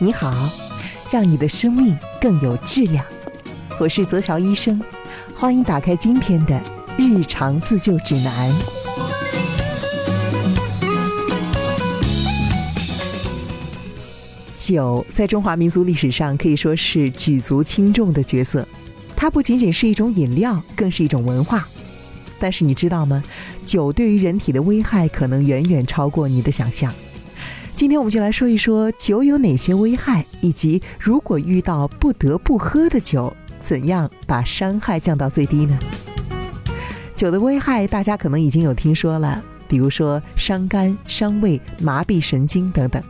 你好，让你的生命更有质量。我是泽乔医生，欢迎打开今天的日常自救指南。酒在中华民族历史上可以说是举足轻重的角色，它不仅仅是一种饮料，更是一种文化。但是你知道吗？酒对于人体的危害可能远远超过你的想象。今天我们就来说一说酒有哪些危害，以及如果遇到不得不喝的酒，怎样把伤害降到最低呢？酒的危害大家可能已经有听说了，比如说伤肝、伤胃、麻痹神经等等。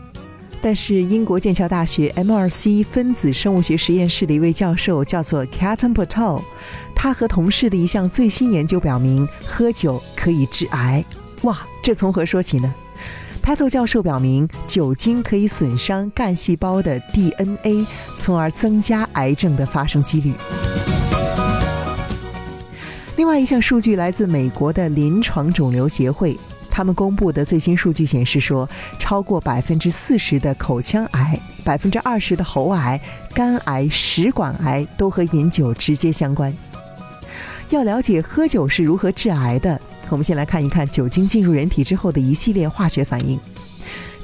但是英国剑桥大学 MRC 分子生物学实验室的一位教授叫做 Caton p a t o 他和同事的一项最新研究表明，喝酒可以致癌。哇，这从何说起呢？帕托教授表明，酒精可以损伤干细胞的 DNA，从而增加癌症的发生几率。另外一项数据来自美国的临床肿瘤协会，他们公布的最新数据显示说，超过百分之四十的口腔癌、百分之二十的喉癌、肝癌、食管癌都和饮酒直接相关。要了解喝酒是如何致癌的。我们先来看一看酒精进入人体之后的一系列化学反应。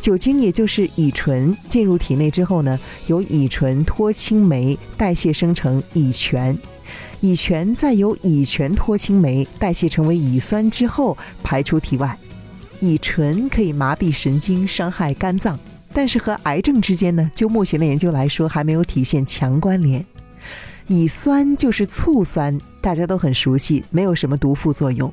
酒精也就是乙醇进入体内之后呢，由乙醇脱氢酶代谢生成乙醛，乙醛再由乙醛脱氢酶代谢成为乙酸之后排出体外。乙醇可以麻痹神经，伤害肝脏，但是和癌症之间呢，就目前的研究来说，还没有体现强关联。乙酸就是醋酸，大家都很熟悉，没有什么毒副作用。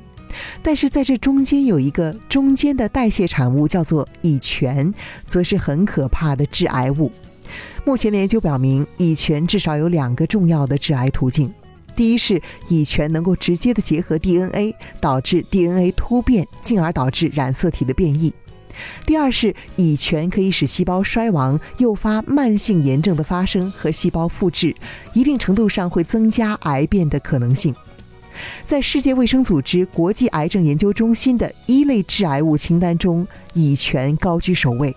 但是在这中间有一个中间的代谢产物，叫做乙醛，则是很可怕的致癌物。目前的研究表明，乙醛至少有两个重要的致癌途径：第一是乙醛能够直接的结合 DNA，导致 DNA 突变，进而导致染色体的变异；第二是乙醛可以使细胞衰亡，诱发慢性炎症的发生和细胞复制，一定程度上会增加癌变的可能性。在世界卫生组织国际癌症研究中心的一类致癌物清单中，乙醛高居首位。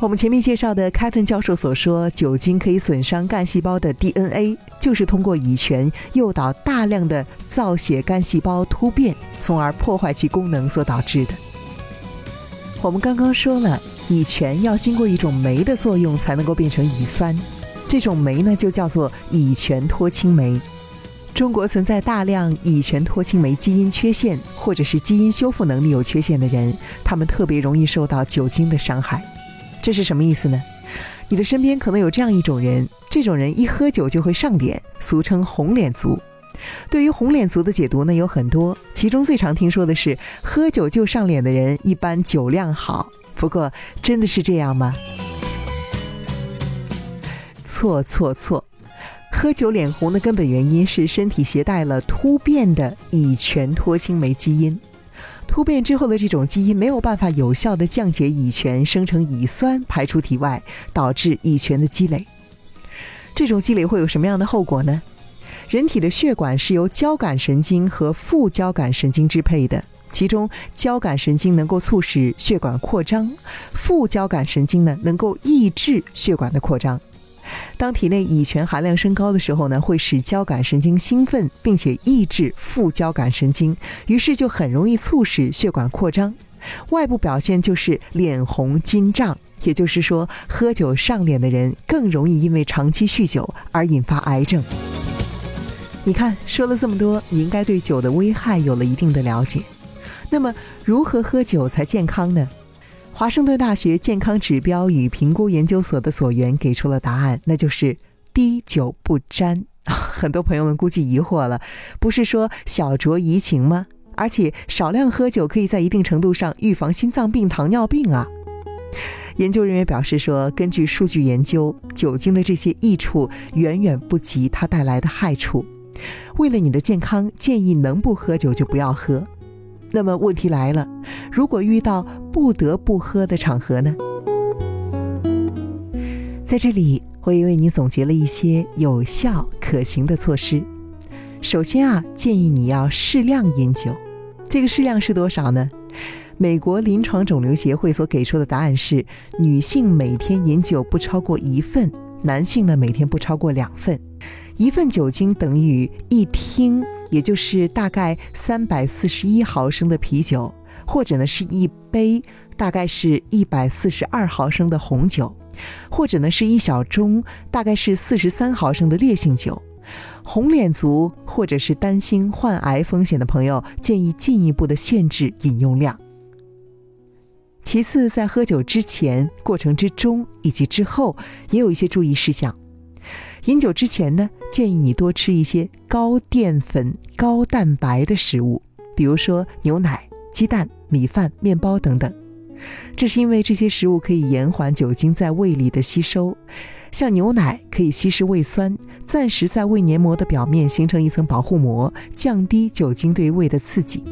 我们前面介绍的凯特教授所说，酒精可以损伤干细胞的 DNA，就是通过乙醛诱导大量的造血干细胞突变，从而破坏其功能所导致的。我们刚刚说了，乙醛要经过一种酶的作用才能够变成乙酸，这种酶呢就叫做乙醛脱氢酶。中国存在大量乙醛脱氢酶基因缺陷，或者是基因修复能力有缺陷的人，他们特别容易受到酒精的伤害。这是什么意思呢？你的身边可能有这样一种人，这种人一喝酒就会上脸，俗称“红脸族”。对于“红脸族”的解读呢，有很多，其中最常听说的是，喝酒就上脸的人一般酒量好。不过，真的是这样吗？错错错！喝酒脸红的根本原因是身体携带了突变的乙醛脱氢酶基因，突变之后的这种基因没有办法有效的降解乙醛，生成乙酸排出体外，导致乙醛的积累。这种积累会有什么样的后果呢？人体的血管是由交感神经和副交感神经支配的，其中交感神经能够促使血管扩张，副交感神经呢能够抑制血管的扩张。当体内乙醛含量升高的时候呢，会使交感神经兴奋，并且抑制副交感神经，于是就很容易促使血管扩张。外部表现就是脸红筋胀，也就是说，喝酒上脸的人更容易因为长期酗酒而引发癌症。你看，说了这么多，你应该对酒的危害有了一定的了解。那么，如何喝酒才健康呢？华盛顿大学健康指标与评估研究所的所员给出了答案，那就是滴酒不沾。很多朋友们估计疑惑了，不是说小酌怡情吗？而且少量喝酒可以在一定程度上预防心脏病、糖尿病啊。研究人员表示说，根据数据研究，酒精的这些益处远远不及它带来的害处。为了你的健康，建议能不喝酒就不要喝。那么问题来了，如果遇到不得不喝的场合呢？在这里，我也为你总结了一些有效可行的措施。首先啊，建议你要适量饮酒。这个适量是多少呢？美国临床肿瘤协会所给出的答案是：女性每天饮酒不超过一份，男性呢每天不超过两份。一份酒精等于一听，也就是大概三百四十一毫升的啤酒，或者呢是一杯大概是一百四十二毫升的红酒，或者呢是一小盅大概是四十三毫升的烈性酒。红脸族或者是担心患癌风险的朋友，建议进一步的限制饮用量。其次，在喝酒之前、过程之中以及之后，也有一些注意事项。饮酒之前呢，建议你多吃一些高淀粉、高蛋白的食物，比如说牛奶、鸡蛋、米饭、面包等等。这是因为这些食物可以延缓酒精在胃里的吸收。像牛奶可以稀释胃酸，暂时在胃黏膜的表面形成一层保护膜，降低酒精对胃的刺激。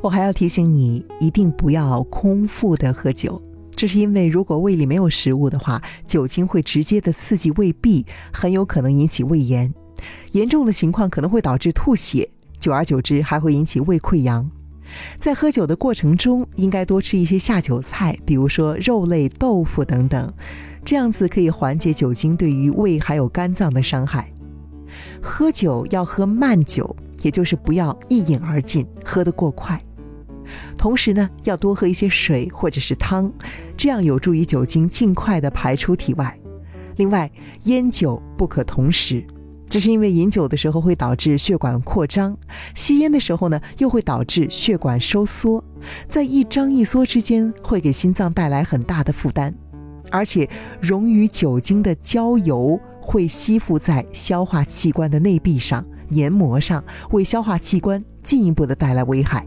我还要提醒你，一定不要空腹的喝酒。这是因为，如果胃里没有食物的话，酒精会直接的刺激胃壁，很有可能引起胃炎。严重的情况可能会导致吐血，久而久之还会引起胃溃疡。在喝酒的过程中，应该多吃一些下酒菜，比如说肉类、豆腐等等，这样子可以缓解酒精对于胃还有肝脏的伤害。喝酒要喝慢酒，也就是不要一饮而尽，喝得过快。同时呢，要多喝一些水或者是汤，这样有助于酒精尽快的排出体外。另外，烟酒不可同时，这是因为饮酒的时候会导致血管扩张，吸烟的时候呢又会导致血管收缩，在一张一缩之间会给心脏带来很大的负担，而且溶于酒精的焦油会吸附在消化器官的内壁上、黏膜上，为消化器官进一步的带来危害。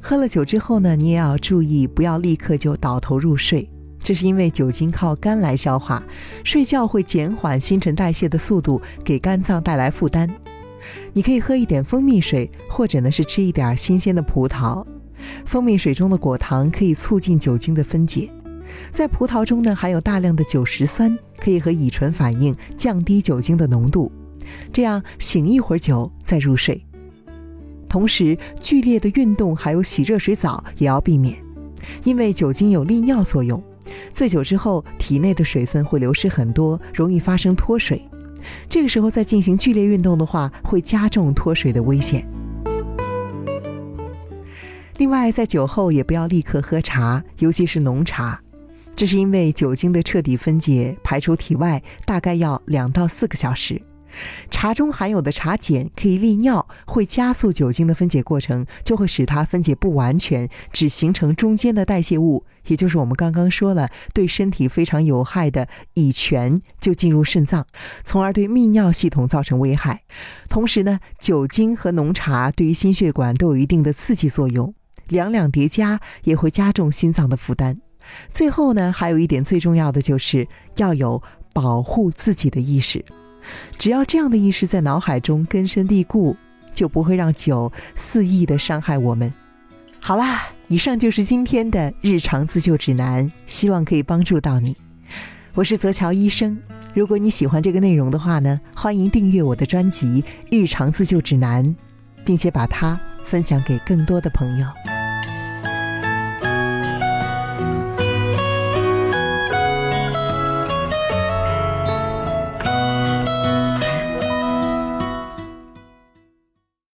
喝了酒之后呢，你也要注意，不要立刻就倒头入睡。这是因为酒精靠肝来消化，睡觉会减缓新陈代谢的速度，给肝脏带来负担。你可以喝一点蜂蜜水，或者呢是吃一点新鲜的葡萄。蜂蜜水中的果糖可以促进酒精的分解，在葡萄中呢含有大量的酒石酸，可以和乙醇反应，降低酒精的浓度。这样醒一会儿酒再入睡。同时，剧烈的运动还有洗热水澡也要避免，因为酒精有利尿作用。醉酒之后，体内的水分会流失很多，容易发生脱水。这个时候再进行剧烈运动的话，会加重脱水的危险。另外，在酒后也不要立刻喝茶，尤其是浓茶，这是因为酒精的彻底分解排出体外大概要两到四个小时。茶中含有的茶碱可以利尿，会加速酒精的分解过程，就会使它分解不完全，只形成中间的代谢物，也就是我们刚刚说了对身体非常有害的乙醛就进入肾脏，从而对泌尿系统造成危害。同时呢，酒精和浓茶对于心血管都有一定的刺激作用，两两叠加也会加重心脏的负担。最后呢，还有一点最重要的就是要有保护自己的意识。只要这样的意识在脑海中根深蒂固，就不会让酒肆意的伤害我们。好啦，以上就是今天的日常自救指南，希望可以帮助到你。我是泽乔医生，如果你喜欢这个内容的话呢，欢迎订阅我的专辑《日常自救指南》，并且把它分享给更多的朋友。